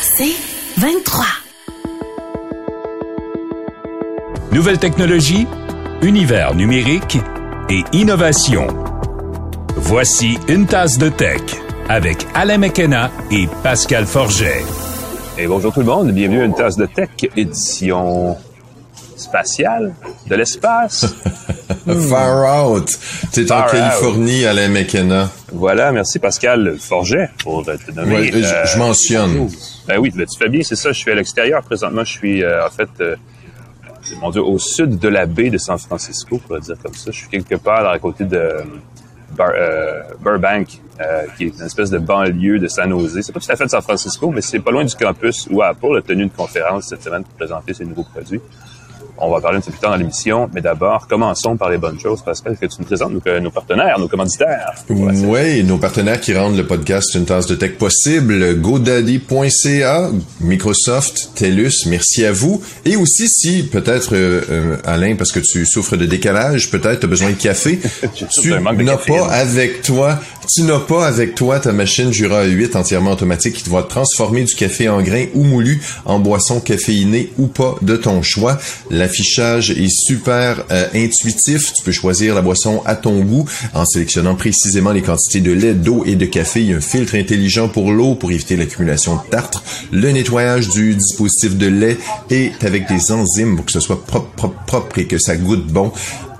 C'est 23. Nouvelle technologie, univers numérique et innovation. Voici une tasse de tech avec Alain McKenna et Pascal Forget. Et bonjour tout le monde, bienvenue à une tasse de tech édition spatiale de l'espace. Far out. T'es en Californie, Alain McKenna. Voilà, merci Pascal Forget pour te nommer. Ouais, je- euh, je mentionne. Ben oui, ben, tu fais bien, c'est ça. Je suis à l'extérieur présentement. Je suis euh, en fait, euh, mon Dieu, au sud de la baie de San Francisco, pour le dire comme ça. Je suis quelque part à côté de Burbank, qui est une espèce de banlieue de San Jose. C'est pas tout à fait de San Francisco, mais c'est pas loin du campus où Apple a tenu une conférence cette semaine pour présenter ses nouveaux produits. On va parler un petit peu plus tard dans l'émission, mais d'abord, commençons par les bonnes choses. Pascal, est-ce que tu nous présentes nos, euh, nos partenaires, nos commanditaires? C'est- Oui, nos partenaires qui rendent le podcast une tasse de tech possible, GoDaddy.ca, Microsoft, TELUS, merci à vous. Et aussi, si peut-être, euh, euh, Alain, parce que tu souffres de décalage, peut-être tu as besoin de café, tu n'as pas avec toi, tu n'as pas avec toi ta machine Jura 8 entièrement automatique qui te va transformer du café en grain ou moulu en boisson caféinée ou pas de ton choix. L'affichage est super euh, intuitif. Tu peux choisir la boisson à ton goût en sélectionnant précisément les quantités de lait, d'eau et de café. Il y a un filtre intelligent pour l'eau pour éviter l'accumulation de tartre. Le nettoyage du dispositif de lait est avec des enzymes pour que ce soit propre, propre, propre et que ça goûte bon.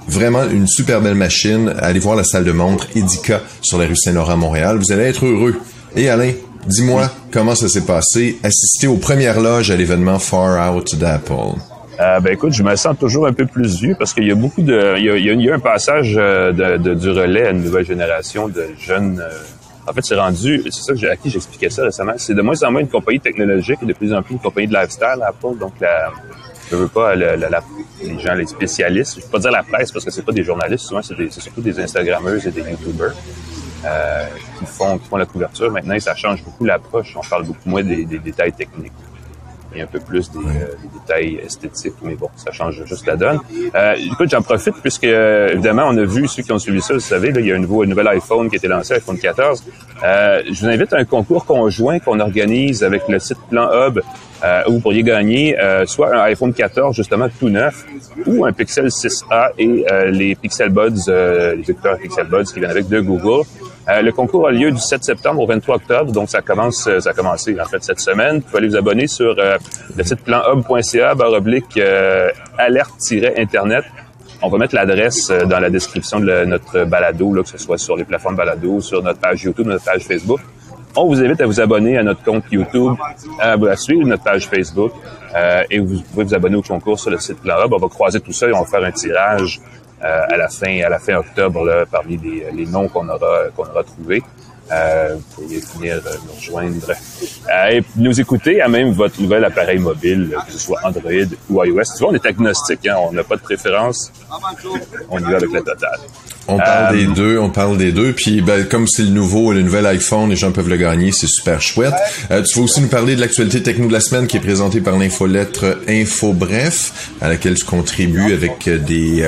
Vraiment une super belle machine. Allez voir la salle de montre Edica sur la rue Saint-Laurent Montréal. Vous allez être heureux. Et Alain, dis-moi comment ça s'est passé. Assister aux premières loges à l'événement Far Out d'Apple. Euh, ben écoute, je me sens toujours un peu plus vieux parce qu'il y a beaucoup de, il y a, il y a- a un passage euh, de, de- du relais à une nouvelle génération de jeunes. euh, en fait, c'est rendu, c'est ça que à qui j'expliquais ça récemment. C'est de moins en moins une compagnie technologique et de plus en plus une compagnie de lifestyle, Apple. Donc, la, je veux pas la- la- les gens, les spécialistes. Je peux pas dire la presse parce que c'est pas des journalistes. Souvent, c'est surtout des Instagrammeuses et des YouTubers. euh, qui font qui font la couverture. Maintenant, ça change beaucoup l'approche. On parle beaucoup moins des, des détails techniques un peu plus des, euh, des détails esthétiques, mais bon, ça change juste la donne. Euh, écoute, j'en profite puisque, euh, évidemment, on a vu, ceux qui ont suivi ça, vous savez, là, il y a un nouveau, un nouvel iPhone qui a été lancé, iPhone 14. Euh, je vous invite à un concours conjoint qu'on organise avec le site Plan Hub, où vous pourriez gagner soit un iPhone 14, justement, tout neuf, ou un Pixel 6A et les Pixel Buds, les écouteurs Pixel Buds qui viennent avec de Google. Euh, le concours a lieu du 7 septembre au 23 octobre, donc ça commence, euh, ça a commencé en fait cette semaine. Vous pouvez aller vous abonner sur euh, le site planhub.ca barre oblique euh, alerte-internet. On va mettre l'adresse dans la description de notre balado, là, que ce soit sur les plateformes balado, sur notre page YouTube, notre page Facebook. On vous invite à vous abonner à notre compte YouTube, à, suivre notre page Facebook, et vous pouvez vous abonner au concours sur le site Planhub. On va croiser tout ça et on va faire un tirage à la fin à la fin octobre là, parmi les, les noms qu'on aura qu'on aura trouvés. Euh, vous pourriez venir euh, nous rejoindre euh, et nous écouter à même votre nouvel appareil mobile, euh, que ce soit Android ou iOS. Tu vois, on est agnostique, hein, on n'a pas de préférence. On y va avec la totale. On parle Euh, des deux, on parle des deux. Puis ben, comme c'est le nouveau, le nouvel iPhone, les gens peuvent le gagner, c'est super chouette. Euh, tu vas aussi nous parler de l'actualité techno de la semaine qui est présentée par l'infolettre Info Bref, à laquelle tu contribues avec euh, des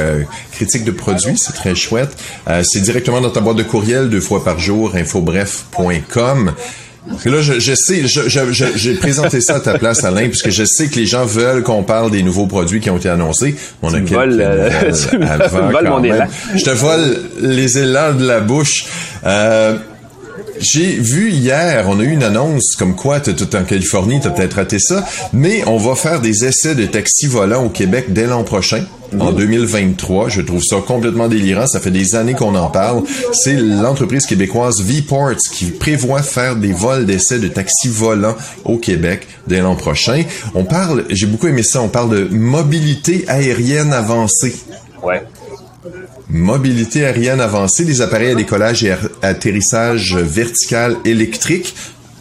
critiques de produits, c'est très chouette. Euh, c'est directement dans ta boîte de courriel deux fois par jour, infobref.com. Parce que là, je, je sais, je- je- je- j'ai présenté ça à ta place, Alain, puisque je sais que les gens veulent qu'on parle des nouveaux produits qui ont été annoncés. On a me voles, euh, tu me voles mon élan. Je te vole les élans de la bouche. Euh, j'ai vu hier, on a eu une annonce comme quoi tu es en Californie, tu as peut-être raté ça, mais on va faire des essais de taxis volants au Québec dès l'an prochain. En 2023, je trouve ça complètement délirant. Ça fait des années qu'on en parle. C'est l'entreprise québécoise V-Ports qui prévoit faire des vols d'essais de taxis volants au Québec dès l'an prochain. On parle, j'ai beaucoup aimé ça, on parle de mobilité aérienne avancée. Ouais. Mobilité aérienne avancée, des appareils à décollage et atterrissage vertical électrique.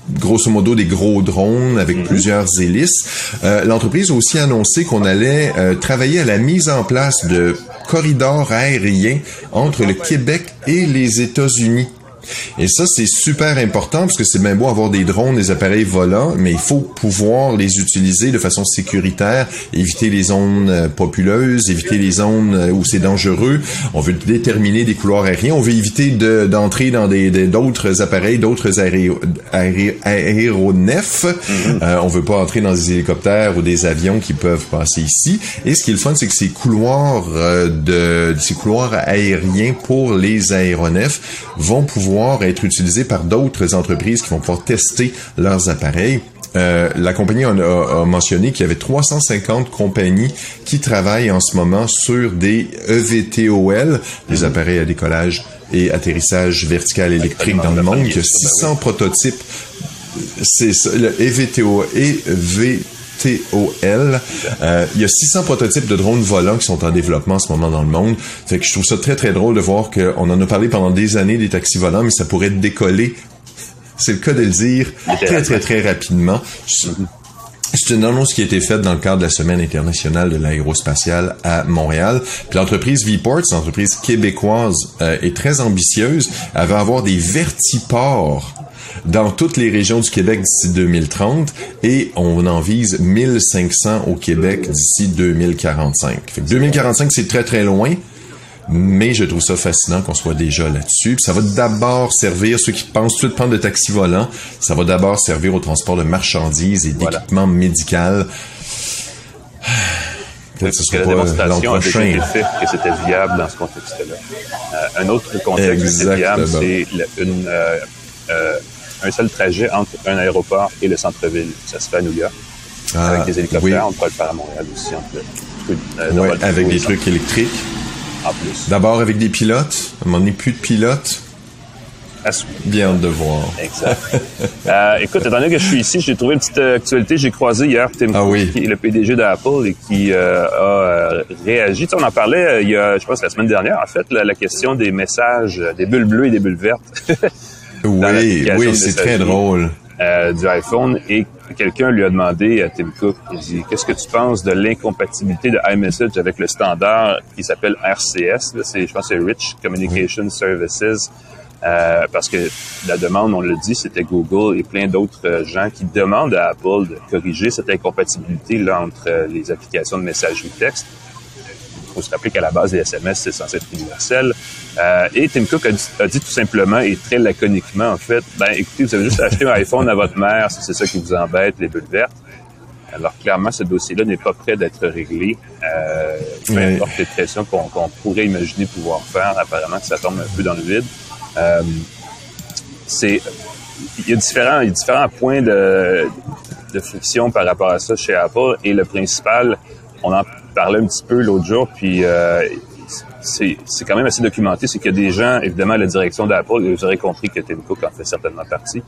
Grosso modo des gros drones avec plusieurs hélices. Euh, L'entreprise a aussi annoncé qu'on allait euh, travailler à la mise en place de corridors aériens entre le Québec et les États-Unis. Et ça, c'est super important parce que c'est bien beau avoir des drones, des appareils volants, mais il faut pouvoir les utiliser de façon sécuritaire, éviter les zones euh, populeuses, éviter les zones euh, où c'est dangereux. On veut déterminer des couloirs aériens. On veut éviter d'entrer dans des d'autres appareils, d'autres aéronefs. Mm-hmm. euh, on veut pas entrer dans des hélicoptères ou des avions qui peuvent passer ici. Et ce qui est le fun, c'est que ces couloirs de ces couloirs aériens pour les aéronefs vont pouvoir être utilisés par d'autres entreprises qui vont pouvoir tester leurs appareils. Euh, la compagnie a, a, mentionné qu'il y avait 350 compagnies qui travaillent en ce moment sur des EVTOL, des appareils à décollage et atterrissage vertical électrique dans le monde, qu'il y a 600 prototypes. C'est le EVTO, EVTOL. Euh, il y a 600 prototypes de drones volants qui sont en développement en ce moment dans le monde. Fait que je trouve ça très très drôle de voir qu'on en a parlé pendant des années des taxis volants, mais ça pourrait décoller c'est le cas de le dire très, très, très rapidement. C'est une annonce qui a été faite dans le cadre de la Semaine internationale de l'aérospatiale à Montréal. L'entreprise Vport, c'est une entreprise québécoise euh, et très ambitieuse. Elle va avoir des vertiports dans toutes les régions du Québec d'ici 2030 et on en vise 1500 au Québec d'ici 2045. Fait que 2045, c'est très très loin. Mais je trouve ça fascinant qu'on soit déjà là-dessus. ça va d'abord servir, ceux qui pensent tout de prendre de taxi volant, ça va d'abord servir au transport de marchandises et d'équipements médicaux. Peut-être que ce sera la démonstration a déjà été faite que c'était viable dans ce contexte-là. Euh, un autre contexte qui viable, c'est euh, euh, un seul trajet entre un aéroport et le centre-ville. Ça se fait à New York. Ah, avec des hélicoptères, on pourrait le faire à Montréal aussi. En ouais, avec des trucs électriques. D'abord avec des pilotes. À un moment donné, plus de pilotes. Bien de voir. Exact. euh, écoute, étant donné que je suis ici, j'ai trouvé une petite actualité. J'ai croisé hier Tim ah, oui. qui est le PDG d'Apple et qui euh, a euh, réagi. Tu sais, on en parlait euh, il y a, je pense, la semaine dernière, en fait, la, la question des messages, des bulles bleues et des bulles vertes. oui, oui, c'est très drôle. Euh, du iPhone et quelqu'un lui a demandé à Tim Cook, qu'est-ce que tu penses de l'incompatibilité de iMessage avec le standard qui s'appelle RCS, là, je pense que c'est Rich Communication Services, euh, parce que la demande, on l'a dit, c'était Google et plein d'autres euh, gens qui demandent à Apple de corriger cette incompatibilité là entre euh, les applications de messagerie texte faut se rappeler qu'à la base, les SMS, c'est censé être universel. Euh, et Tim Cook a dit, tout simplement et très laconiquement, en fait, ben écoutez, vous avez juste acheté un iPhone à votre mère si c'est ça qui vous embête, les bulles vertes. Alors clairement, ce dossier-là n'est pas prêt d'être réglé. Euh, peu importe les pressions qu'on pourrait imaginer pouvoir faire, apparemment que ça tombe un peu dans le vide. Euh, c'est il y a différents, il y a différents points de, de friction par rapport à ça chez Apple et le principal, on en parlais un petit peu l'autre jour, puis euh, c'est quand même assez documenté, c'est qu'il y a des gens, évidemment, à la direction d'Apple, vous aurez compris que Tim Cook en fait certainement partie,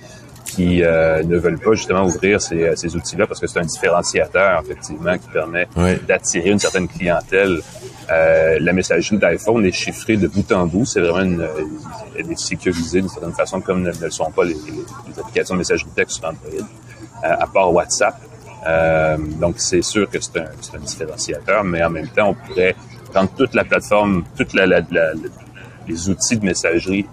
qui euh, ne veulent pas justement ouvrir ces, ces outils-là parce que c'est un différenciateur, effectivement, qui permet d'attirer une certaine clientèle. Euh, la messagerie d'iPhone est chiffrée de bout en bout. C'est vraiment une, elle est sécurisée d'une certaine façon, comme ne, le sont pas les, les, applications de messagerie texte sur Android, à part WhatsApp. Euh, donc, c'est sûr que c'est un, un, différenciateur, mais en même temps, on pourrait prendre toute la plateforme, toutes la, la, la, les outils de messagerie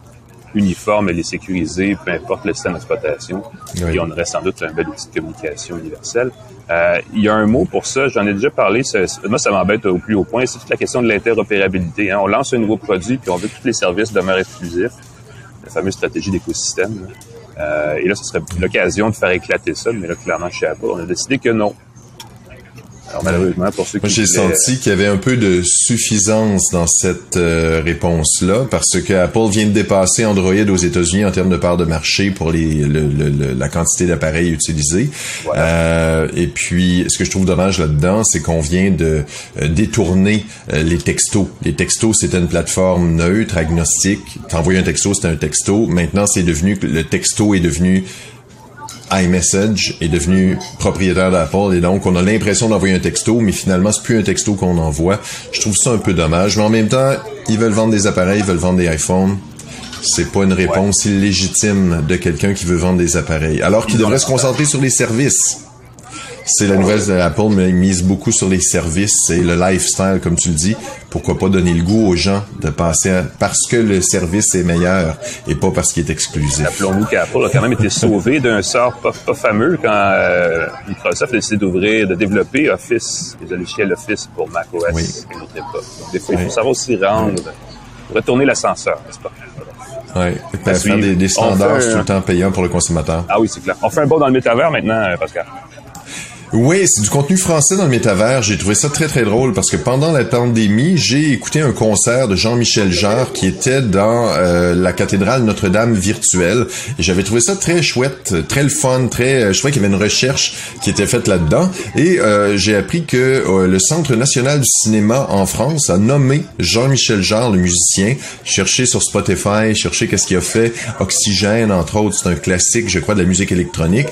uniformes et les sécuriser, peu importe le système d'exploitation, et on aurait sans doute un bel outil de communication universel. Euh, il y a un mot pour ça, j'en ai déjà parlé, ça, moi ça m'embête au plus haut point, c'est toute la question de l'interopérabilité. Hein. On lance un nouveau produit, puis on veut que tous les services demeurent exclusifs, la fameuse stratégie d'écosystème. Euh, et là, ce serait l'occasion de faire éclater ça, mais là, clairement, chez Apple, on a décidé que non. Alors, malheureusement, pour ceux qui Moi, j'ai senti qu'il y avait un peu de suffisance dans cette euh, réponse-là, parce que Apple vient de dépasser Android aux États-Unis en termes de part de marché pour les, le, le, la quantité d'appareils utilisés. Voilà. Euh, et puis, ce que je trouve dommage là-dedans, c'est qu'on vient de euh, détourner euh, les textos. Les textos, c'était une plateforme neutre, agnostique. T'envoyais un texto, c'était un texto. Maintenant, c'est devenu le texto est devenu iMessage est devenu propriétaire d'Apple et donc on a l'impression d'envoyer un texto, mais finalement c'est plus un texto qu'on envoie. Je trouve ça un peu dommage, mais en même temps, ils veulent vendre des appareils, ils veulent vendre des iPhones. C'est pas une réponse illégitime de quelqu'un qui veut vendre des appareils, alors qu'il devrait se concentrer sur les services. C'est la nouvelle d'Apple, mais ils mise beaucoup sur les services et le lifestyle, comme tu le dis. Pourquoi pas donner le goût aux gens de passer parce que le service est meilleur et pas parce qu'il est exclusif. Rappelons-nous qu'Apple a quand même été sauvé d'un sort pas, fameux quand euh, Microsoft a décidé d'ouvrir, de développer Office, les logiciels Office pour macOS oui. à époque. Donc, des fois, il faut savoir aussi rendre, retourner l'ascenseur, n'est-ce pas? Oui, faire des, des standards tout le temps payants pour le consommateur. Ah oui, c'est clair. On fait un bond dans le métavers maintenant, euh, Pascal. Oui, c'est du contenu français dans le métavers. J'ai trouvé ça très très drôle parce que pendant la pandémie, j'ai écouté un concert de Jean-Michel Jarre qui était dans euh, la cathédrale Notre-Dame virtuelle et j'avais trouvé ça très chouette, très le fun, très euh, je trouvais qu'il y avait une recherche qui était faite là-dedans et euh, j'ai appris que le Centre national du cinéma en France a nommé Jean-Michel Jarre le musicien, cherché sur Spotify, cherché qu'est-ce qu'il a fait, Oxygène entre autres, c'est un classique, je crois de la musique électronique.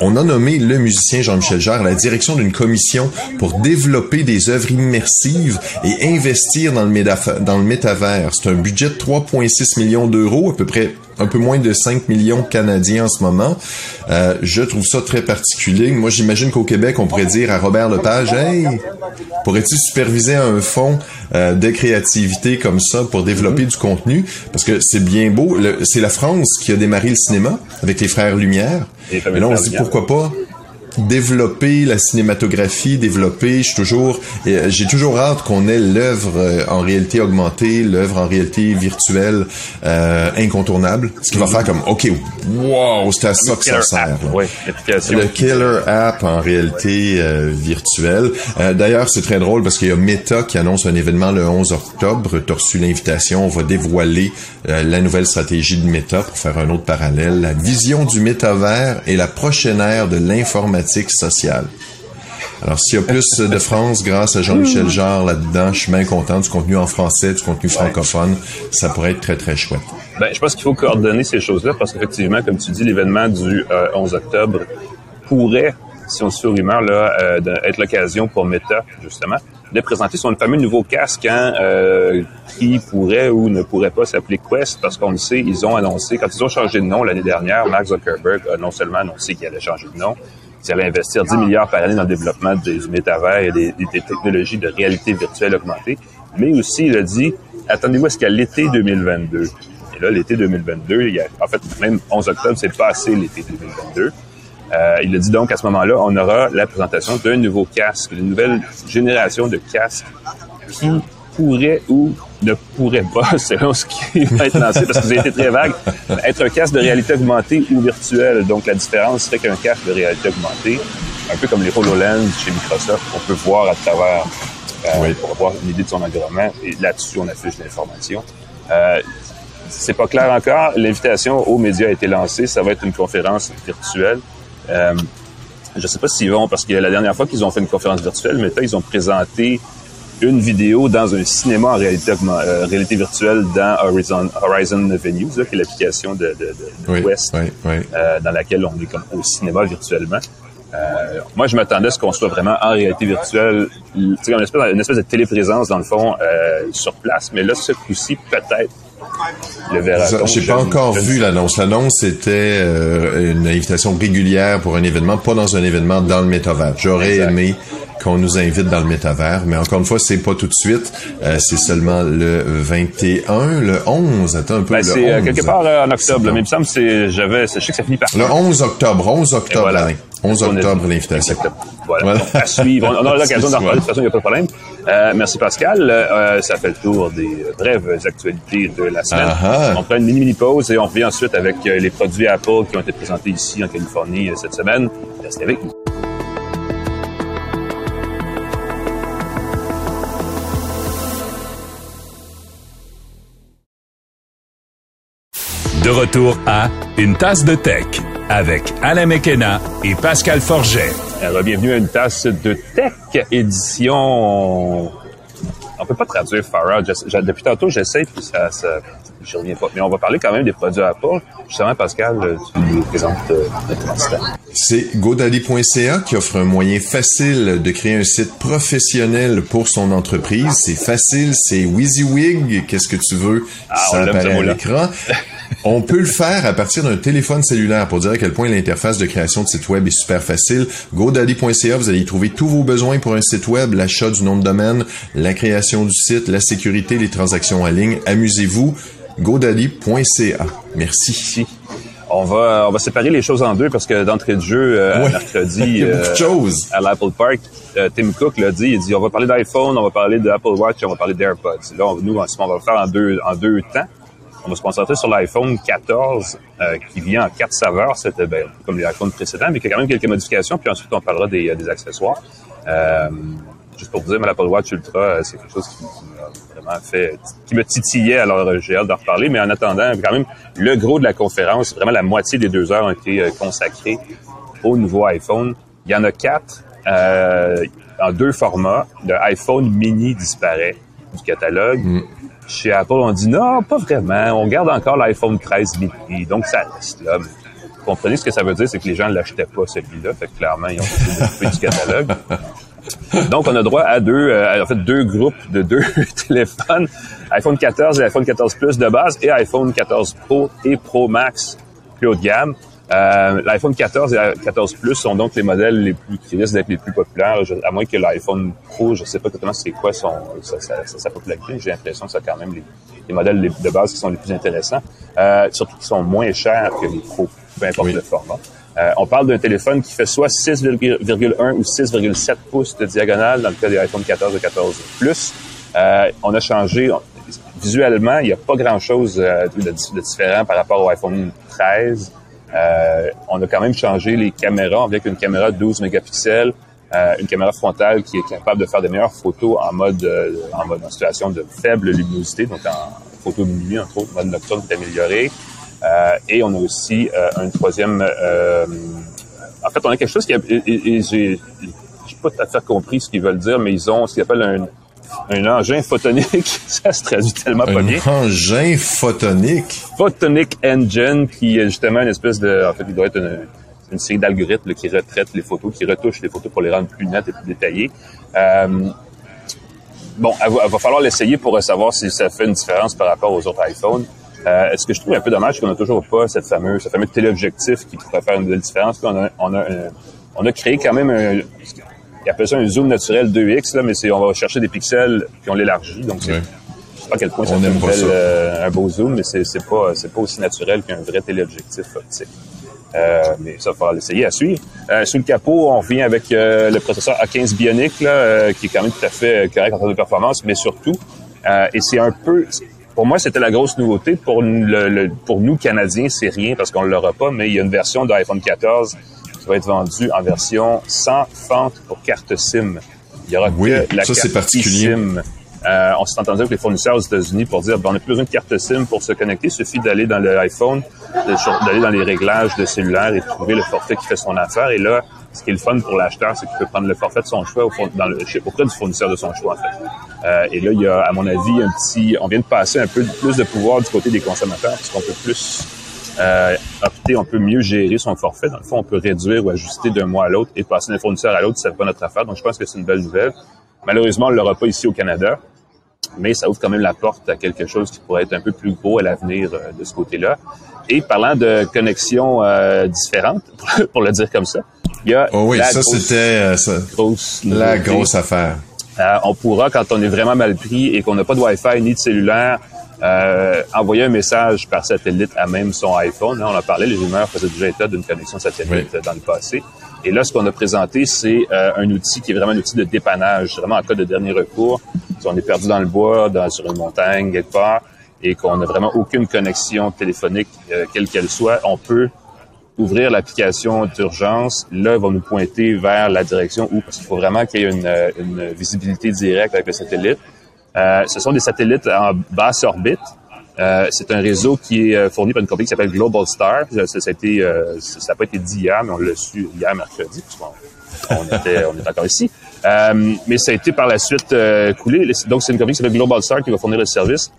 On a nommé le musicien Jean-Michel Michel la direction d'une commission pour développer des œuvres immersives et investir dans le, dans le métavers. C'est un budget de 3,6 millions d'euros, à peu près un peu moins de 5 millions canadiens en ce moment. Euh, je trouve ça très particulier. Moi, j'imagine qu'au Québec, on pourrait dire à Robert Lepage, hey, pourrais-tu superviser un fonds euh, de créativité comme ça pour développer du contenu? Parce que c'est bien beau. C'est la France qui a démarré le cinéma avec les frères Lumière. Et là, on se dit pourquoi pas développer la cinématographie, développer, je toujours, euh, j'ai toujours hâte qu'on ait l'œuvre euh, en réalité augmentée, l'œuvre en réalité virtuelle euh, incontournable. Ce qui va faire comme, ok, wow, c'est à ça que ça sert. le killer app en réalité virtuelle. D'ailleurs, c'est très drôle parce qu'il y a Meta qui annonce un événement le 11 octobre. Tu as reçu l'invitation. On va dévoiler la nouvelle stratégie de Meta pour faire un autre parallèle. La vision du métavers et la prochaine ère de Alors, s'il y a plus de France grâce à Jean-Michel Jarre là-dedans, je suis bien content du contenu en français, du contenu francophone. Ça pourrait être très, très chouette. Ben, je pense qu'il faut coordonner ces choses-là parce qu'effectivement, comme tu dis, l'événement du 11 euh, octobre pourrait, si on se fait rumeur, là, euh, être l'occasion pour Meta, justement, de présenter son fameux nouveau casque hein, euh, qui pourrait ou ne pourrait pas s'appeler Quest parce qu'on le sait, ils ont annoncé, quand ils ont changé de nom l'année dernière, Mark Zuckerberg a non seulement annoncé qu'il allait changer de nom, qui allait investir 10 milliards par année dans le développement des métavers et des, technologies de réalité virtuelle augmentée. Mais aussi, il a dit, attendez-vous à ce qu'à l'été 2022. Et là, l'été 2022, il y a, en fait, même 11 octobre, c'est passé l'été 2022. Euh, il a dit donc à ce moment-là, on aura la présentation d'un nouveau casque, d'une nouvelle génération de casques qui pourrait ou ne pourrait pas, selon ce qui va être lancé, parce que vous avez été très vague, être un casque de réalité augmentée ou virtuelle. Donc, la différence serait qu'un casque de réalité augmentée, un peu comme les HoloLens chez Microsoft, on peut voir à travers, euh, pour avoir une idée de son environnement. Et là-dessus, on affiche l'information. Euh, c'est pas clair encore. L'invitation aux médias a été lancée. Ça va être une conférence virtuelle. Euh, je sais pas s'ils vont, parce que la dernière fois qu'ils ont fait une conférence virtuelle, mais ils ont présenté une vidéo dans un cinéma en réalité, euh, réalité virtuelle dans Horizon, Horizon Venues, qui est l'application de, de, de, West, euh, dans laquelle on est comme au cinéma virtuellement. Euh, moi, je m'attendais à ce qu'on soit vraiment en réalité virtuelle, une espèce, une espèce de téléprésence, dans le fond, euh, sur place. Mais là, ce coup-ci, peut-être, le verra J'ai pas encore vu l'annonce. L'annonce, c'était euh, une invitation régulière pour un événement, pas dans un événement dans le métavers. J'aurais aimé qu'on nous invite dans le métavers. Mais encore une fois, c'est pas tout de suite. Euh, c'est seulement le 21, le 11. Attends un peu. Ben, c'est euh, quelque part en octobre. Mais il me semble que j'avais, je sais que ça finit par. Le 11 octobre. 11 octobre, voilà. 11 octobre, l'invitation. Voilà. À suivre. On, aura l'occasion d'en parler. De toute façon, il n'y a pas de problème. Euh, merci Pascal. Euh, ça fait le tour des brèves actualités de la semaine. On prend une mini-mini pause et on revient ensuite avec les produits Apple qui ont été présentés ici en Californie cette semaine. Restez avec nous. Retour à Une tasse de tech avec Alain Mekena et Pascal Forget. Alors, bienvenue à Une tasse de tech édition. On peut pas traduire far Depuis tantôt, j'essaie, puis ça, ça, je reviens pas. Mais on va parler quand même des produits Apple. Justement, Pascal, tu nous présentes euh, C'est GoDaddy.ca qui offre un moyen facile de créer un site professionnel pour son entreprise. C'est facile, c'est WYSIWYG. Qu'est-ce que tu veux? Ah, ça apparaît à l'écran. On peut le faire à partir d'un téléphone cellulaire pour dire à quel point l'interface de création de site web est super facile. GoDaddy.ca, vous allez y trouver tous vos besoins pour un site web, l'achat du nom de domaine, la création du site, la sécurité, les transactions en ligne. Amusez-vous. GoDaddy.ca. Merci. On va, on va séparer les choses en deux parce que d'entrée de jeu, euh, mercredi, Il y a beaucoup de euh, choses. à l'Apple Park, euh, Tim Cook l'a dit, il dit on va parler d'iPhone, on va parler d'Apple Watch, on va parler d'AirPods. Là, on, nous, en ce moment, on va le faire en deux, en deux temps. On va se concentrer sur l'iPhone 14 euh, qui vient en quatre saveurs, c'était ben, comme les iPhones précédents, mais qui a quand même quelques modifications. Puis ensuite, on parlera des, euh, des accessoires. Euh, juste pour vous dire, mais l'Apple Watch Ultra, euh, c'est quelque chose qui, m'a vraiment fait, qui me titillait. Alors, j'ai hâte d'en reparler. Mais en attendant, quand même, le gros de la conférence, vraiment la moitié des deux heures ont été euh, consacrées au nouveau iPhone. Il y en a quatre euh, en deux formats. Le iPhone mini disparaît du catalogue. Chez Apple, on dit non, pas vraiment. On garde encore l'iPhone 13 mini. Donc, ça reste là. Vous comprenez ce que ça veut dire, c'est que les gens ne l'achetaient pas, celui-là. Fait que clairement, ils ont couper du catalogue. Donc, on a droit à deux, euh, en fait, deux groupes de deux téléphones. iPhone 14 et iPhone 14 Plus de base et iPhone 14 Pro et Pro Max plus haut de gamme. Euh, L'iPhone 14 et 14 Plus sont donc les modèles les plus qui risquent d'être les plus populaires, je- à moins que l'iPhone Pro, je sais pas exactement c'est quoi son sa, sa, sa- popularité. J'ai l'impression que c'est quand même les, les modèles les- de base qui sont les plus intéressants, euh, surtout qui sont moins chers que les Pro, peu importe Oui. le format. Euh, on parle d'un téléphone qui fait soit 6,1 ou 6,7 pouces de diagonale dans le cas des iPhone 14 et 14 Plus. Euh, on a changé on- visuellement, il n'y a pas grand-chose euh, de, de différent par rapport au iPhone 13. Euh, on a quand même changé les caméras avec une caméra de 12 mégapixels, euh, une caméra frontale qui est capable de faire des meilleures photos en mode euh, en mode en situation de faible luminosité, donc en photo de nuit entre autres, mode nocturne est amélioré. Euh, et on a aussi euh, un troisième. euh, en fait, on a quelque chose qui et, et- et pas tout à fait compris ce qu'ils veulent dire, mais ils ont ce qu'ils appellent un un engin photonique, ça se traduit tellement pas bien. Un engin photonique. Photonic Engine, qui est justement une espèce de... En fait, il doit être une, une série d'algorithmes qui retraitent les photos, qui retouchent les photos pour les rendre plus nettes et plus détaillées. Euh, bon, il va, falloir l'essayer pour savoir si ça fait une différence par rapport aux autres iPhones. Euh, ce que je trouve un peu dommage, c'est qu'on n'a toujours pas cette fameuse, ce fameux téléobjectif qui pourrait faire une belle différence? On, a, on, a un- on a créé quand même un... Ils appellent ça un zoom naturel 2X, là, mais c'est on va chercher des pixels puis on l'élargit. Donc, c'est je sais pas à quel point ça On fait pas belle, ça. euh, un beau zoom, mais c'est c'est pas c'est pas aussi naturel qu'un vrai téléobjectif optique. Euh, mais ça, il faudra l'essayer à suivre. Euh, sous le capot, on revient avec euh, le processeur A15 Bionic, là, euh, qui est quand même tout à fait correct en termes de performance, mais surtout, euh, et c'est un peu, pour moi, c'était la grosse nouveauté. Pour, le, le- pour nous, Canadiens, c'est rien parce qu'on ne l'aura pas, mais il y a une version de iPhone 14 qui va être vendue en version sans fente pour carte SIM. Il y aura Oui, que la ça, carte particulier. eSIM. Euh, on s'est entendu avec les fournisseurs aux États-Unis pour dire ben, on n'a plus besoin de carte SIM pour se connecter. Il suffit d'aller dans le iPhone, de- sur- d'aller dans les réglages de cellulaire et de trouver le forfait qui fait son affaire. Et là, ce qui est le fun pour l'acheteur, c'est qu'il peut prendre le forfait de son choix au fond- dans le, chez- auprès du fournisseur de son choix, en fait. Euh, et là, il y a, à mon avis, un petit. On vient de passer un peu plus de pouvoir du côté des consommateurs, parce qu'on peut plus euh, opter, on peut mieux gérer son forfait. Dans le fond, on peut réduire ou ajuster d'un mois à l'autre et passer d'un fournisseur à l'autre, c'est pas notre affaire. Donc, je pense que c'est une belle nouvelle. Malheureusement, on ne l'aura pas ici au Canada, mais ça ouvre quand même la porte à quelque chose qui pourrait être un peu plus gros à l'avenir euh, de ce côté-là. Et parlant de connexions euh, différentes, pour le dire comme ça, il y a Oh oui, la ça grosse, c'était euh, grosse la grosse affaire. Euh, on pourra, quand on est vraiment mal pris et qu'on n'a pas de Wi-Fi ni de cellulaire, euh, envoyer un message par satellite à même son iPhone. Hein, on en parlait, les rumeurs faisaient déjà état d'une connexion satellite Oui. euh, dans le passé. Et là, ce qu'on a présenté, c'est euh, un outil qui est vraiment un outil de dépannage, vraiment en cas de dernier recours. Si on est perdu dans le bois, dans, sur une montagne, quelque part, et qu'on n'a vraiment aucune connexion téléphonique, euh, quelle qu'elle soit, on peut ouvrir l'application d'urgence, là, va nous pointer vers la direction où, parce qu'il faut vraiment qu'il y ait une, euh, une visibilité directe avec le satellite. Euh, ce sont des satellites en basse orbite. Euh, c'est un réseau qui est euh, fourni par une compagnie qui s'appelle Global Star. Ça, ça, a euh, n'a pas été dit hier, mais on l'a su hier mercredi, on était, on est encore ici. Euh, mais ça a été par la suite euh, coulé. Donc, c'est une compagnie qui s'appelle Global Star qui va fournir le service.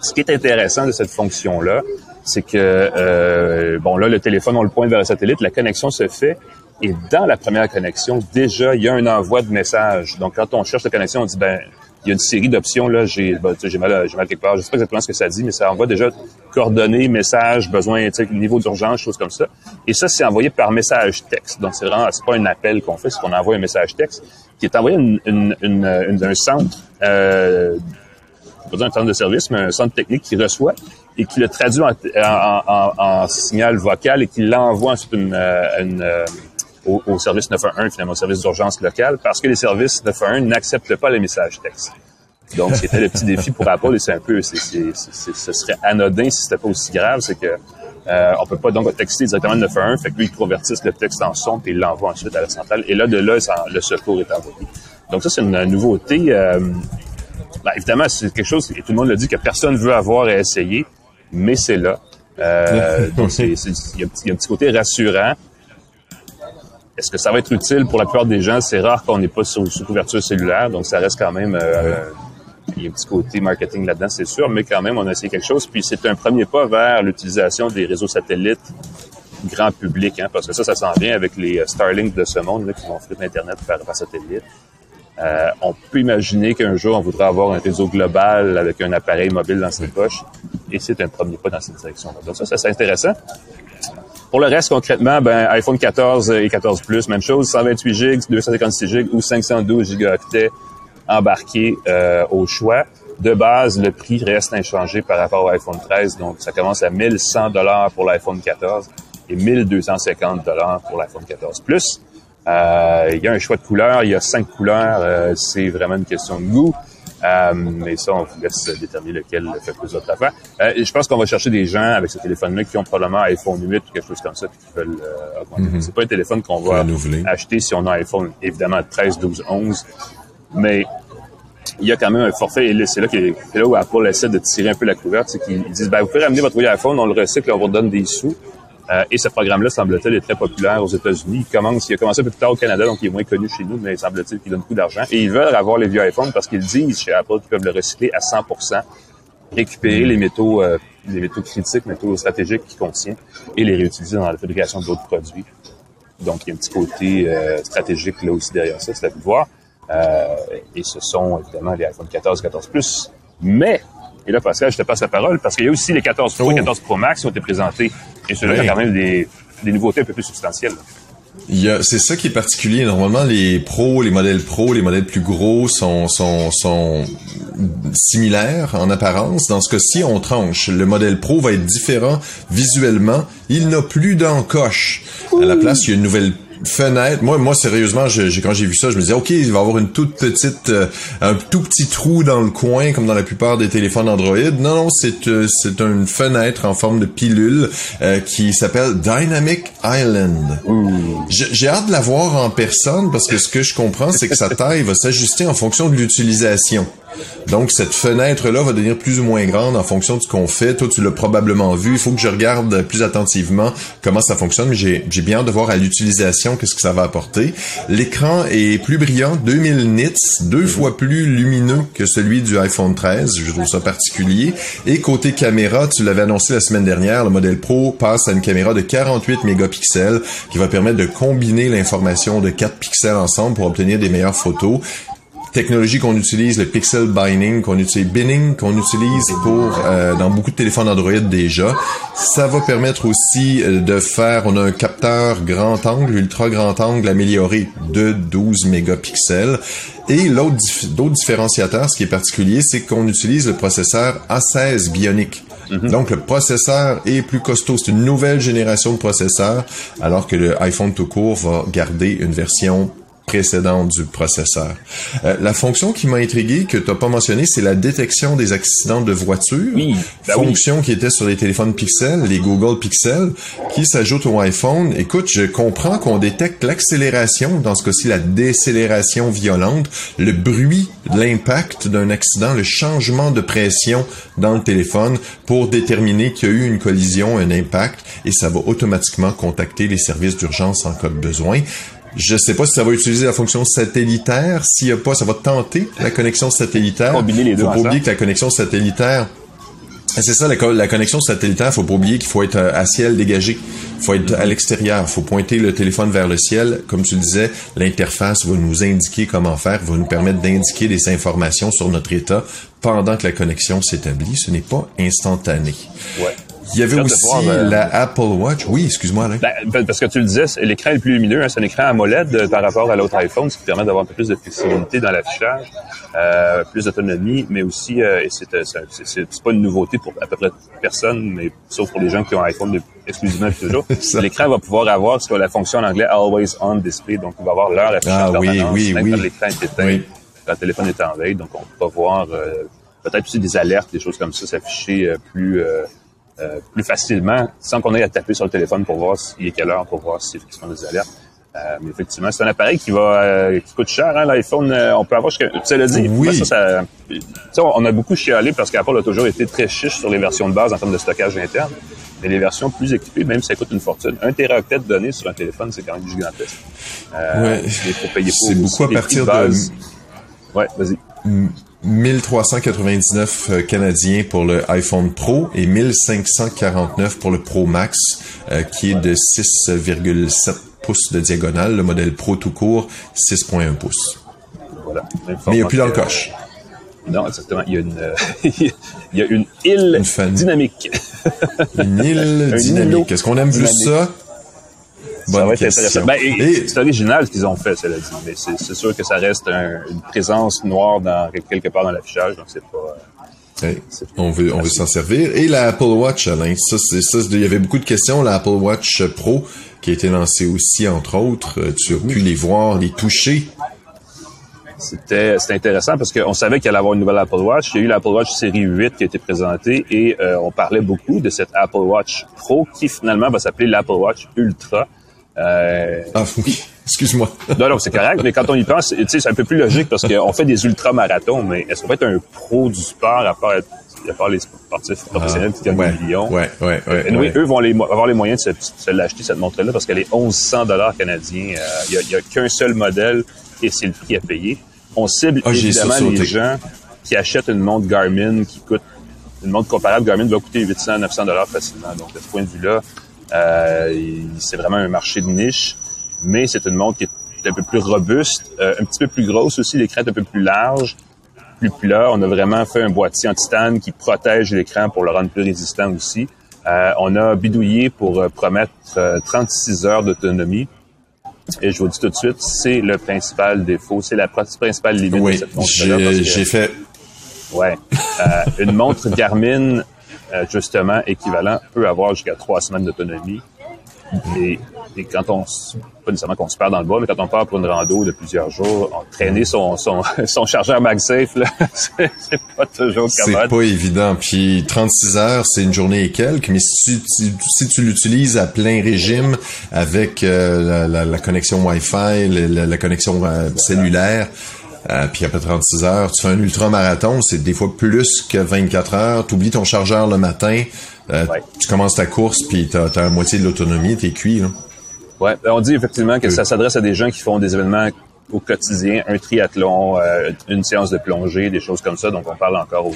Ce qui est intéressant de cette fonction-là, c'est que, euh, bon, là, le téléphone, on le pointe vers le satellite, la connexion se fait, et dans la première connexion, déjà, il y a un envoi de message. Donc, quand on cherche la connexion, on dit, ben, il y a une série d'options, là, j'ai ben, mal, mal quelque part, je sais pas exactement ce que ça dit, mais ça envoie déjà coordonnées, messages, besoin, niveau d'urgence, choses comme ça. Et ça, c'est envoyé par message texte. Donc, c'est vraiment, c'est pas un appel qu'on fait, c'est qu'on envoie un message texte qui est envoyé une, une, d'un centre, euh, pas dire un centre de service, mais un centre technique qui reçoit et qui le traduit en, en, en, signal vocal et qui l'envoie ensuite une, une, au, au, service 911, finalement, au service d'urgence local, parce que les services 911 n'acceptent pas les messages texte. Donc, c'était le petit défi pour Apple et c'est un peu, c'est, c'est, ce serait anodin si c'était pas aussi grave, c'est que euh, on peut pas donc texter directement le 911, fait que lui, il convertisse le texte en son et il l'envoie ensuite à la centrale. Et là, de là, le secours est envoyé. Donc ça, c'est une nouveauté. Euh, ben, évidemment, c'est quelque chose, et tout le monde le dit, que personne veut avoir à essayer, mais c'est là. Euh, donc, il y, a un petit côté rassurant. Est-ce que ça va être utile pour la plupart des gens? C'est rare qu'on n'ait pas sous, couverture cellulaire, donc ça reste quand même... Euh, il y a un petit côté marketing là-dedans, c'est sûr, mais quand même, on a essayé quelque chose. Puis c'est un premier pas vers l'utilisation des réseaux satellites grand public, hein, parce que ça, ça s'en vient avec les euh, Starlink de ce monde là, qui vont offrir l'Internet par, par satellite. Euh, on peut imaginer qu'un jour, on voudra avoir un réseau global avec un appareil mobile dans ses poches, et c'est un premier pas dans cette direction. -là. Donc ça, ça c'est intéressant. Pour le reste, concrètement, ben, iPhone 14 et 14 Plus, même chose, 128 GB, 256 GB ou 512 gigaoctets embarqués euh, au choix. De base, le prix reste inchangé par rapport au iPhone 13, donc ça commence à 1100 dollars pour l'iPhone 14 et 1250 dollars pour l'iPhone 14 Plus. Euh, il y a un choix de couleurs, il y a cinq couleurs, euh, c'est vraiment une question de goût. Euh, mais ça, on vous laisse déterminer lequel fait plus votre affaire. Euh, je pense qu'on va chercher des gens avec ce téléphone-là qui ont probablement un iPhone 8 ou quelque chose comme ça, puis qui veulent euh, augmenter. Mm-hmm. C'est pas un téléphone qu'on va acheter si on a un iPhone, évidemment, 13, 12, 11. Mais il y a quand même un forfait, et c'est là, là où Apple essaie de tirer un peu la couverte, c'est qu'ils disent, ben, vous pouvez ramener votre iPhone, on le recycle, on vous donne des sous. Euh, et ce programme-là, semble-t-il, est très populaire aux États-Unis. Il commence, il a commencé un peu plus tard au Canada, donc il est moins connu chez nous, mais semble-t-il qu'il donne beaucoup d'argent. Et ils veulent avoir les vieux iPhones parce qu'ils disent chez Apple qu'ils peuvent le recycler à 100 récupérer les métaux, euh, les métaux critiques, métaux stratégiques qu'il contient, et les réutiliser dans la fabrication d'autres produits. Donc, il y a un petit côté euh, stratégique là aussi derrière ça, c'est à voir. Euh, et ce sont évidemment les iPhone 14, 14 Plus. Mais, et là, Pascal, je te passe la parole, parce qu'il y a aussi les 14 Pro et 14 Pro Max qui ont été présentés. Et ceux-là, il y a quand même des, des nouveautés un peu plus substantielles. C'est ça qui est particulier. Normalement, les pros, les modèles pros, les modèles plus gros sont, sont, sont similaires en apparence. Dans ce cas-ci, on tranche. Le modèle pro va être différent visuellement. Il n'a plus d'encoche. À la place, il y a une nouvelle fenêtre. Moi, moi, sérieusement, je, quand j'ai vu ça, je me disais, ok, il va avoir une toute petite, euh, un tout petit trou dans le coin, comme dans la plupart des téléphones Android. Non, non, c'est euh, c'est une fenêtre en forme de pilule euh, qui s'appelle Dynamic Island. J'ai hâte de la voir en personne parce que ce que je comprends, c'est que sa taille va s'ajuster en fonction de l'utilisation. Donc, cette fenêtre-là va devenir plus ou moins grande en fonction de ce qu'on fait. Toi, tu l'as probablement vu. Il faut que je regarde plus attentivement comment ça fonctionne, mais j'ai bien hâte de voir à l'utilisation qu'est-ce que ça va apporter. L'écran est plus brillant, 2000 nits, deux fois plus lumineux que celui du iPhone 13. Je trouve ça particulier. Et côté caméra, tu l'avais annoncé la semaine dernière, le modèle Pro passe à une caméra de 48 mégapixels qui va permettre de combiner l'information de 4 pixels ensemble pour obtenir des meilleures photos technologie qu'on utilise, le pixel binding, qu'on utilise, binning, qu'on utilise pour euh, dans beaucoup de téléphones Android déjà. Ça va permettre aussi euh, de faire, on a un capteur grand angle, ultra grand angle amélioré de 12 mégapixels. Et l'autre d'autres différenciateurs, ce qui est particulier, c'est qu'on utilise le processeur A16 Bionic. Mm-hmm. Donc le processeur est plus costaud, c'est une nouvelle génération de processeurs, alors que le iPhone tout court va garder une version précédente du processeur. Euh, la fonction qui m'a intrigué, que tu n'as pas mentionné, c'est la détection des accidents de voiture. Oui, ben fonction qui était sur les téléphones Pixel, les Google Pixel, qui s'ajoute au iPhone. Écoute, je comprends qu'on détecte l'accélération, dans ce cas-ci la décélération violente, le bruit, l'impact d'un accident, le changement de pression dans le téléphone pour déterminer qu'il y a eu une collision, un impact, et ça va automatiquement contacter les services d'urgence en cas de besoin. Je sais pas si ça va utiliser la fonction satellitaire. S'il y a pas, ça va tenter la connexion satellitaire. Combiner les deux Faut pas oublier que la connexion satellitaire C'est ça, la, la, connexion satellitaire, faut pas oublier qu'il faut être euh, à ciel dégagé. Faut être à l'extérieur. faut pointer le téléphone vers le ciel. Comme tu le disais, l'interface va nous indiquer comment faire, va nous permettre d'indiquer des informations sur notre état pendant que la connexion s'établit. Ce n'est pas instantané. Ouais. Il y avait aussi euh, la Apple Watch. Oui, excuse-moi, Alain. Ben, parce que tu le disais, l'écran est plus lumineux. Hein, c'est un écran AMOLED euh, par rapport à l'autre iPhone, ce qui permet d'avoir un peu plus de flexibilité dans l'affichage, euh, plus d'autonomie, mais aussi, euh, c'est, euh, c'est, pas une nouveauté pour à peu près personne, mais sauf pour les gens qui ont un iPhone exclusivement toujours. l'écran va pouvoir avoir ce qu'on la fonction en anglais Always On Display, donc il va avoir l'heure affichée ah, oui, oui, même oui. quand l'écran est éteint, quand le téléphone est en veille, donc on peut voir peut-être aussi des alertes, des choses comme ça s'afficher plus euh, plus facilement sans qu'on ait à taper sur le téléphone pour voir s'il est quelle heure, pour voir si effectivement des alertes. Euh, mais effectivement, c'est un appareil qui va euh, qui coûte cher. Hein, L'iPhone, on peut avoir jusqu'à... Tu l'as dit, oui. ça, ça, on a beaucoup chialé parce qu'Apple a toujours été très chiche sur les versions de base en termes de stockage interne. Mais les versions plus équipées, même ça coûte une fortune. Un téraoctet de données sur un téléphone, c'est quand même gigantesque. Euh, ouais. C'est beaucoup à partir de... Ouais, vas-y. 1399 euh, canadiens pour le iPhone Pro et 1549 pour le Pro Max, euh, qui est de 6,7 pouces de diagonale. Le modèle Pro tout court, 6,1 pouces. Voilà. Mais il n'y a plus dans le coche. Non, exactement. Il y a une, il y a une île dynamique. une île dynamique. Est-ce qu'on aime plus ça? Ça va être intéressant. Ben, C'est original ce qu'ils ont fait, cela dit, mais c'est sûr que ça reste une présence noire dans quelque part dans l'affichage, donc c'est pas. On veut, on veut s'en servir. Et la Apple Watch, Alain, ça, c'est ça. Il y avait beaucoup de questions. La Apple Watch Pro, qui a été lancée aussi, entre autres, euh, tu as pu les voir, les toucher. C'était intéressant parce qu'on savait qu'il allait avoir une nouvelle Apple Watch. Il y a eu l'Apple Watch série 8 qui a été présentée et euh, on parlait beaucoup de cette Apple Watch Pro qui finalement va s'appeler l'Apple Watch Ultra. Euh... Ah oui, excuse-moi. non, non, c'est correct, mais quand on y pense, tu sais, c'est un peu plus logique parce qu'on fait des ultra-marathons, mais est-ce qu'on peut être un pro du sport à part, à part les sportifs professionnels qui gagnent ouais, des millions? Ouais, ouais, ouais. Et ouais. eux vont les, avoir les moyens de se, se l'acheter, cette montre-là, parce qu'elle est 1100 dollars canadiens. Euh, il n'y a, a qu'un seul modèle et c'est le prix à payer. On cible Ah, évidemment les gens qui achètent une montre Garmin qui coûte une montre comparable Garmin va coûter 800 900 dollars facilement. Donc de ce point de vue-là, euh, c'est vraiment un marché de niche, mais c'est une montre qui est un peu plus robuste, euh, un petit peu plus grosse aussi, l'écran est un peu plus large, plus plat. On a vraiment fait un boîtier en titane qui protège l'écran pour le rendre plus résistant aussi. Euh, on a bidouillé pour euh, promettre euh, 36 heures d'autonomie. Et je vous dis tout de suite, c'est le principal défaut, c'est la pr- principale limite de Oui, cette montre-là. j'ai fait. Ouais. Euh, une montre Garmin, euh, justement, équivalent, peut avoir jusqu'à trois semaines d'autonomie. Et, et quand on, pas nécessairement qu'on se perd dans le bois, mais quand on part pour une rando de plusieurs jours, on traîner son, son, son chargeur MagSafe, là, c'est c'est pas toujours C'est commode. pas évident. Puis 36 heures, c'est une journée et quelques, mais si tu, si tu l'utilises à plein régime avec euh, la, la- la connexion Wi-Fi, la, la- la connexion euh, cellulaire, euh, puis après 36 heures, tu fais un ultra-marathon, c'est des fois plus que 24 heures. Tu oublies ton chargeur le matin, euh, Ouais. tu commences ta course, puis t'as as la moitié de l'autonomie, t'es cuit. Là. Ouais, ben, on dit effectivement que ça s'adresse à des gens qui font des événements au quotidien, un triathlon, euh, une séance de plongée, des choses comme ça. Donc, on parle encore aux-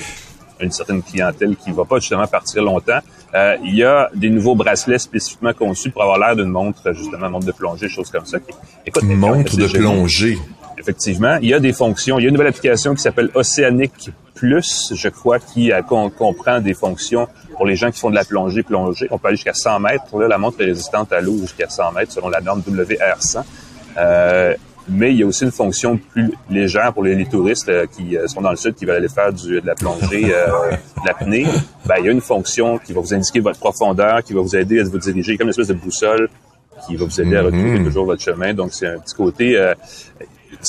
à une certaine clientèle qui va pas justement partir longtemps. Euh, il y a des nouveaux bracelets spécifiquement conçus pour avoir l'air d'une montre, justement, montre de plongée, choses comme ça. Écoute, Montre de plongée. Effectivement, il y a des fonctions. Il y a une nouvelle application qui s'appelle Océanic Plus, je crois, qui euh, com- comprend des fonctions pour les gens qui font de la plongée, plongée. On peut aller jusqu'à 100 mètres. Là, la montre est résistante à l'eau jusqu'à 100 mètres selon la norme WR100. Euh, mais il y a aussi une fonction plus légère pour les, les touristes euh, qui euh, sont dans le sud, qui veulent aller faire du, de la plongée, euh, de l'apnée. Ben, il y a une fonction qui va vous indiquer votre profondeur, qui va vous aider à vous diriger comme une espèce de boussole qui va vous aider à retrouver toujours votre chemin. Donc, c'est un petit côté...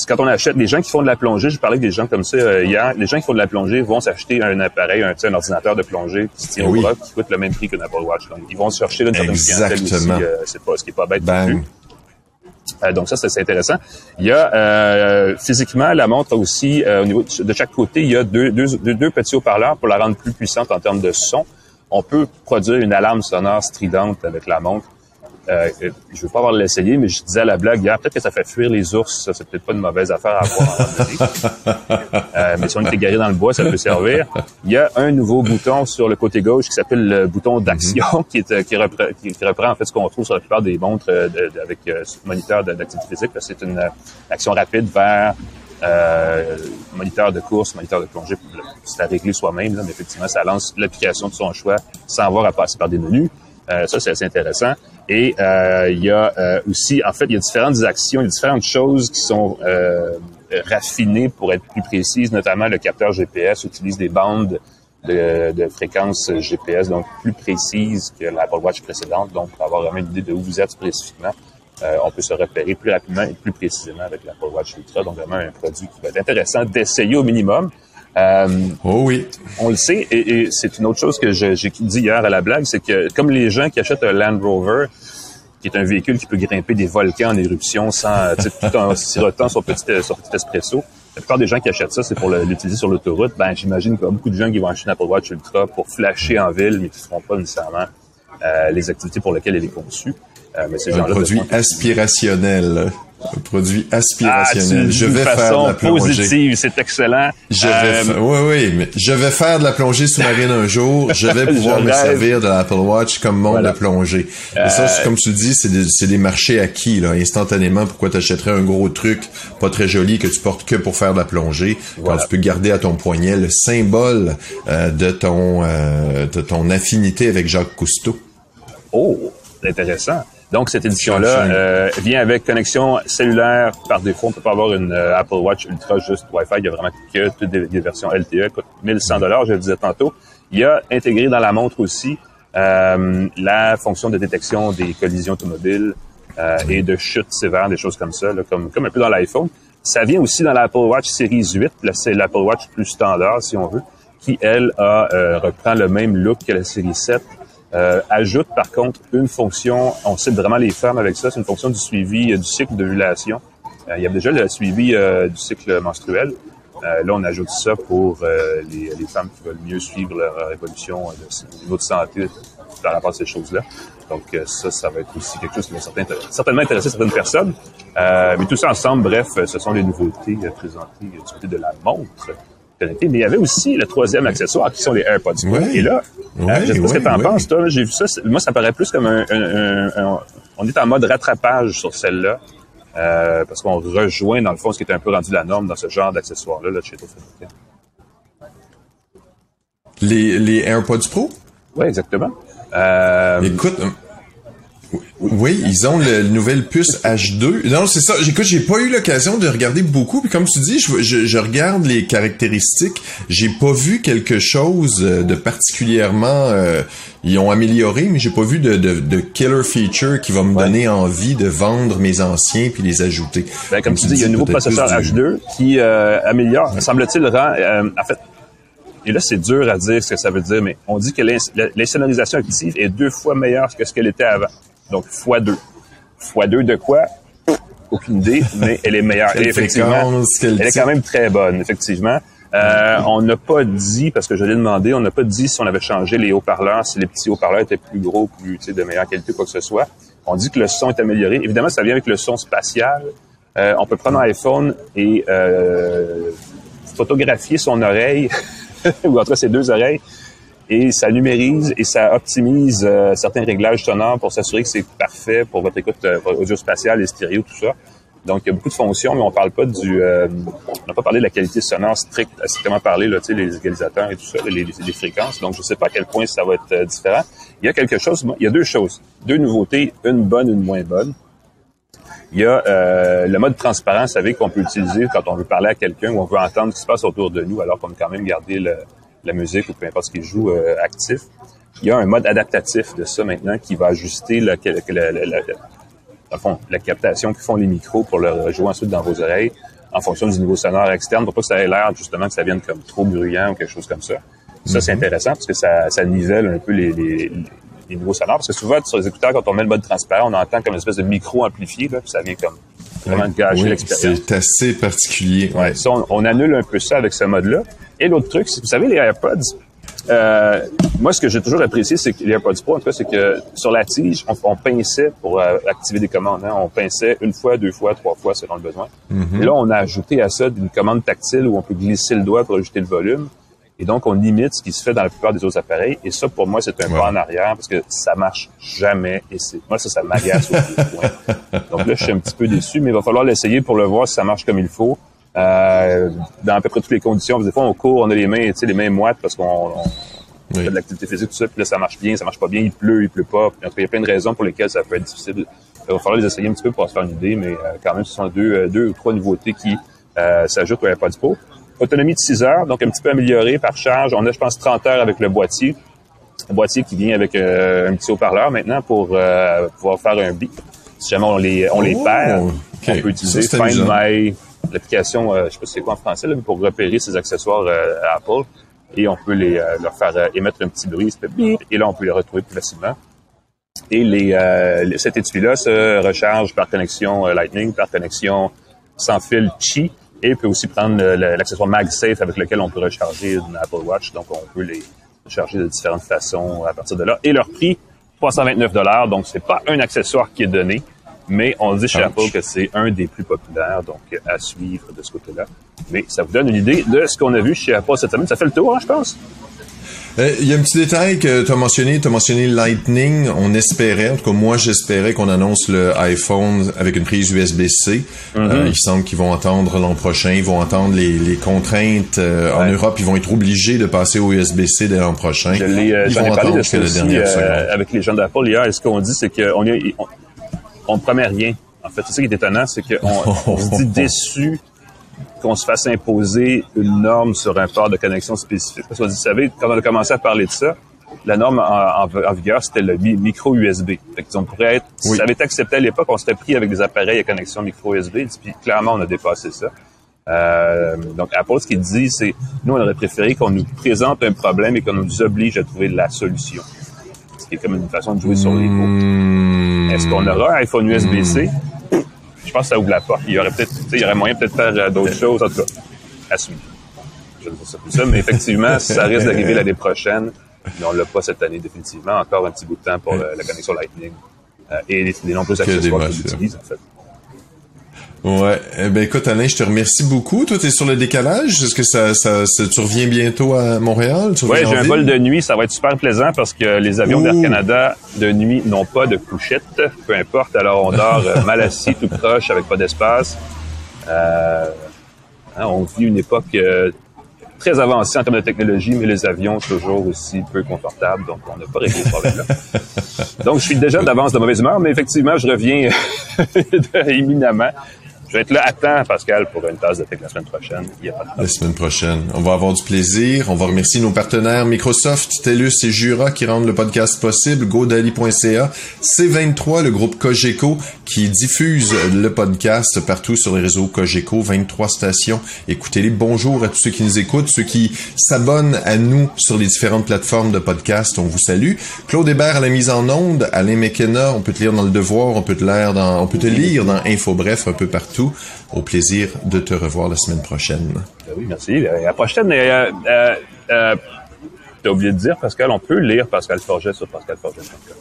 quand on achète, les gens qui font de la plongée, je parlais avec des gens comme ça euh, hier, les gens qui font de la plongée vont s'acheter un appareil, un, un ordinateur de plongée qui se tient Oui. au bras, qui coûte le même prix qu'une Apple Watch. Donc, ils vont se chercher là, une certaine Exactement. euh, c'est pas, ce qui est pas bête non plus. Euh, donc ça, c'est intéressant. Il y a euh, physiquement la montre a aussi euh, au niveau de de chaque côté, il y a deux, deux, deux, deux petits haut-parleurs pour la rendre plus puissante en termes de son. On peut produire une alarme sonore stridente avec la montre. Euh, je veux pas avoir l'essayer, mais je disais à la blague hier, peut-être que ça fait fuir les ours. Ça, c'est peut-être pas une mauvaise affaire à avoir. euh, mais si on était garé dans le bois, ça peut servir. Il y a un nouveau bouton sur le côté gauche qui s'appelle le bouton d'action, qui, est, qui, reprend, qui, reprend en fait ce qu'on retrouve sur la plupart des montres euh, avec euh, moniteur d'activité physique. C'est une euh, action rapide vers euh, moniteur de course, moniteur de plongée, c'est à régler soi-même, mais effectivement, ça lance l'application de son choix sans avoir à passer par des menus. Euh, ça, c'est assez intéressant. Et euh, il y a euh, aussi, en fait, il y a différentes actions, il y a différentes choses qui sont raffinées pour être plus précises, notamment le capteur GPS utilise des bandes de, de fréquence GPS, donc plus précises que l'Apple Watch précédente, donc pour avoir vraiment une idée de où vous êtes spécifiquement. on peut se repérer plus rapidement et plus précisément avec l'Apple Watch Ultra. Donc vraiment un produit qui va être intéressant d'essayer au minimum. Euh, oh oui. On le sait, et, c'est une autre chose que j'ai dit hier à la blague, c'est que comme les gens qui achètent un Land Rover, qui est un véhicule qui peut grimper des volcans en éruption sans tout en sirotant son petit, son petit espresso, la plupart des gens qui achètent ça, c'est pour l'utiliser sur l'autoroute. Ben, j'imagine qu'il y a beaucoup de gens qui vont acheter une Apple Watch Ultra pour flasher en ville, mais qui ne feront pas nécessairement euh, les activités pour lesquelles elle est conçue. Euh, mais un produit aspirationnel. Un produit aspirationnel. Ah, je vais faire de la plongée. positive, c'est excellent. Je vais euh, oui, oui, mais je vais faire de la plongée sous-marine un jour. Je vais pouvoir me servir de l'Apple Watch comme monde de plongée. Et ça, euh, comme tu dis, c'est des, des, marchés acquis, là, instantanément. Pourquoi t'achèterais un gros truc pas très joli que tu portes que pour faire de la plongée quand tu peux garder à ton poignet le symbole euh, de ton de ton affinité avec Jacques Cousteau? Oh, intéressant. Donc, cette édition-là euh, vient avec connexion cellulaire par défaut. On peut pas avoir une euh, Apple Watch Ultra juste Wi-Fi. Il y a vraiment que toutes des, versions LTE. coûte 1100 dollars, je le disais tantôt. Il y a intégré dans la montre aussi euh, la fonction de détection des collisions automobiles et de chutes sévères, des choses comme ça, comme, comme un peu dans l'iPhone. Ça vient aussi dans l'Apple Watch Series 8. C'est l'Apple Watch plus standard, si on veut, qui, elle, a, reprend le même look que la série 7 euh, ajoute par contre une fonction, on cible vraiment les femmes avec ça, c'est une fonction du suivi euh, du cycle d'ovulation. Euh, il y a déjà le suivi du cycle menstruel. là, on ajoute ça pour les, femmes qui veulent mieux suivre leur évolution de niveau de santé par rapport à ces choses-là. Donc ça, ça va être aussi quelque chose qui va certainement intéresser certaines personnes. mais tout ça ensemble, bref, ce sont les nouveautés présentées du côté de la montre mais il y avait aussi le troisième accessoire qui sont les AirPods Pro. Et là, hein, je sais pas ce que tu en penses, toi. J'ai vu ça. Moi, ça paraît plus comme un, on est en mode rattrapage sur celle-là. Euh, parce qu'on rejoint, dans le fond, ce qui était un peu rendu la norme dans ce genre d'accessoires-là là, chez Les, les AirPods Pro? Oui, exactement. Euh, Écoute, oui, ils ont le, nouvelle puce H2. Non, c'est ça. Écoute, j'ai pas eu l'occasion de regarder beaucoup. Puis comme tu dis, je, je, regarde les caractéristiques. J'ai pas vu quelque chose euh, de particulièrement. Euh, ils ont amélioré, mais j'ai pas vu de, de, de, killer feature qui va me donner envie de vendre mes anciens puis les ajouter. Ben, comme, tu dis, il y a un nouveau processeur H2 qui euh, améliore, semble-t-il, rend. en fait, et là, c'est dur à dire ce que ça veut dire, mais on dit que l'insonorisation active est deux fois meilleure que ce qu'elle était avant. Donc, fois deux. Fois deux de quoi? Aucune idée, mais elle est meilleure. Et effectivement, elle est quand même très bonne, effectivement. Euh, on n'a pas dit, parce que je l'ai demandé, on n'a pas dit si on avait changé les haut-parleurs, si les petits haut-parleurs étaient plus gros, plus de meilleure qualité, quoi que ce soit. On dit que le son est amélioré. Évidemment, ça vient avec le son spatial. Euh, on peut prendre un iPhone et euh, photographier son oreille, ou en tout cas ses deux oreilles, et ça numérise et ça optimise euh, certains réglages sonores pour s'assurer que c'est parfait pour votre écoute euh, audio spatiale et stéréo, tout ça. Donc, il y a beaucoup de fonctions, mais on parle pas du... Euh, on n'a pas parlé de la qualité sonore stricte, strictement parlé, là, les égalisateurs et tout ça, les, les, fréquences. Donc, je sais pas à quel point ça va être différent. Il y a quelque chose... Il y a deux choses. Deux nouveautés, une bonne, une moins bonne. Il y a le mode transparent, vous savez, qu'on peut utiliser quand on veut parler à quelqu'un ou on veut entendre ce qui se passe autour de nous, alors qu'on veut quand même garder le, la musique ou peu importe ce qu'il joue euh, actif. Il y a un mode adaptatif de ça maintenant qui va ajuster la, la, la, fond, la captation que font les micros pour le jouer ensuite dans vos oreilles en fonction du niveau sonore externe pour pas que ça ait l'air justement que ça vienne comme trop bruyant ou quelque chose comme ça. Ça, c'est mhm. intéressant parce que ça, ça nivelle un peu les, les, les niveaux sonores. Parce que souvent, sur les écouteurs, quand on met le mode transparent, on entend comme une espèce de micro amplifié, là, puis ça vient comme vraiment gâcher l'expérience. C'est assez particulier. Ouais, ça, on, annule un peu ça avec ce mode-là. Et l'autre truc, c'est vous savez, les AirPods, euh, moi, ce que j'ai toujours apprécié, c'est qu'il y a pas du Pro, en tout cas, c'est que sur la tige, on, on pinçait pour euh, activer des commandes. Hein. On pinçait une fois, deux fois, trois fois selon le besoin. Et là, on a ajouté à ça une commande tactile où on peut glisser le doigt pour ajouter le volume. Et donc, on limite ce qui se fait dans la plupart des autres appareils. Et ça, pour moi, c'est un Ouais. pas en arrière parce que ça marche jamais. Et c'est moi, ça, ça m'agace au point. Donc là, je suis un petit peu déçu, mais il va falloir l'essayer pour le voir si ça marche comme il faut. Euh, dans à peu près toutes les conditions. Des fois, on court, on a les mains, tu sais, les mains moites parce qu'on on Oui. fait de l'activité physique, tout ça, puis là, ça marche bien, ça marche pas bien, il pleut, il pleut pas. Puis, en tout cas, il y a plein de raisons pour lesquelles ça peut être difficile. Il va falloir les essayer un petit peu pour se faire une idée, mais euh, quand même, ce sont deux, euh, deux ou trois nouveautés qui euh, s'ajoutent au AirPods Pro. Autonomie de 6 heures, donc un petit peu améliorée par charge. On a, je pense, 30 heures avec le boîtier. Un boîtier qui vient avec euh, un petit haut-parleur maintenant pour euh, pouvoir faire un bip. Si jamais on les, on les Oh, perd, on peut utiliser Ça, c'est Find. My, l'application, euh, je sais pas c'est quoi en français, là, mais pour repérer ses accessoires euh, Apple. Et on peut les, euh, leur faire émettre un petit bruit, et là, on peut les retrouver plus facilement. Et les, euh, cet étui-là se recharge par connexion euh, Lightning, par connexion sans fil Qi, et peut aussi prendre euh, l'accessoire MagSafe avec lequel on peut recharger une Apple Watch. Donc, on peut les recharger de différentes façons à partir de là. Et leur prix, 329 donc c'est pas un accessoire qui est donné, mais on dit chez. Apple que c'est un des plus populaires, donc à suivre de ce côté-là. Mais ça vous donne une idée de ce qu'on a vu chez Apple cette semaine. Ça fait le tour, hein, je pense. Euh, Il y a un petit détail que tu as mentionné, tu as mentionné Lightning. On espérait, en tout cas moi j'espérais qu'on annonce le iPhone avec une prise USB-C. Mm-hmm. Euh, il semble qu'ils vont entendre l'an prochain, ils vont entendre les, les contraintes. euh, En. Europe, ils vont être obligés de passer au USB-C dès l'an prochain. Je ils vont ai parlé attendre de jusqu'à ça la aussi dernière seconde. avec les gens d'Apple hier. Et ce qu'on dit, c'est qu'on est, on, on promet rien. En fait, c'est ça qui est étonnant, c'est qu'on on se dit déçu qu'on se fasse imposer une norme sur un port de connexion spécifique. Parce qu'on dit, vous savez, quand on a commencé à parler de ça, la norme en, en- en vigueur, c'était le mi- micro USB. Fait que, on pourrait être, si Oui. ça avait été accepté à l'époque, on serait pris avec des appareils à connexion micro USB. Puis clairement, on a dépassé ça. Euh, donc, Apple, ce qu'il dit, c'est, nous, on aurait préféré qu'on nous présente un problème et qu'on nous oblige à trouver la solution. Est comme une façon de jouer sur les mots. Hmm. Est-ce qu'on aura un iPhone USB-C? Je pense que ça ouvre la porte. Il y aurait peut-être, tu sais, il y aurait moyen peut-être de faire euh, d'autres choses, en tout cas, à suivre. Je ne sais plus ça, mais effectivement, ça risque d'arriver l'année prochaine. Mais on l'a pas cette année, définitivement. Encore un petit bout de temps pour euh, la connexion Lightning. Euh, et les, nombreux accessoires des qu'on machins. utilise, en fait. Ouais. Eh ben écoute Alain, je te remercie beaucoup. Toi, t'es sur le décalage. Est-ce que ça, ça, ça- tu reviens bientôt à Montréal? Reviens j'ai un vol de nuit, ça va être super plaisant parce que les avions d'Air Canada de nuit n'ont pas de couchette, peu importe. Alors on dort euh, mal assis, tout proche, avec pas d'espace. Euh, hein, on vit une époque euh, très avancée en termes de technologie, mais les avions toujours aussi peu confortables, donc on n'a pas réglé ce problème-là. donc je suis déjà d'avance de mauvaise humeur, mais effectivement, je reviens éminemment. Vais être là à temps, Pascal, pour une tasse de la semaine prochaine. La semaine prochaine. On va avoir du plaisir. On va remercier nos partenaires Microsoft, TELUS et Jura qui rendent le podcast possible. GoDaddy.ca. C23, le groupe Cogeco qui diffuse le podcast partout sur les réseaux Cogeco. 23 stations. Écoutez-les. Bonjour à tous ceux qui nous écoutent, ceux qui s'abonnent à nous sur les différentes plateformes de podcast. On vous salue. Claude Hébert à la mise en onde. Alain McKenna, on peut te lire dans Le Devoir, on peut te lire dans, on peut te lire dans Info Bref un peu partout. Au plaisir de te revoir la semaine prochaine. Ben oui, merci. À la prochaine. Euh, euh, euh, T'as oublié de dire, Pascal, on peut lire Pascal Forget sur pascalforget.com.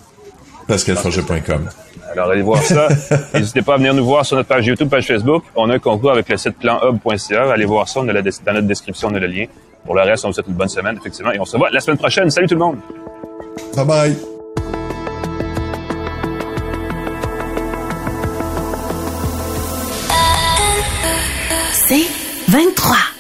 pascalforget.com. Alors, allez voir ça. N'hésitez pas à venir nous voir sur notre page YouTube, page Facebook. On a un concours avec le site planhub.ca. Allez voir ça. On a la- dans notre description, on a le lien. Pour le reste, on vous souhaite une bonne semaine, effectivement. Et on se voit la semaine prochaine. Salut tout le monde! Bye bye. 23.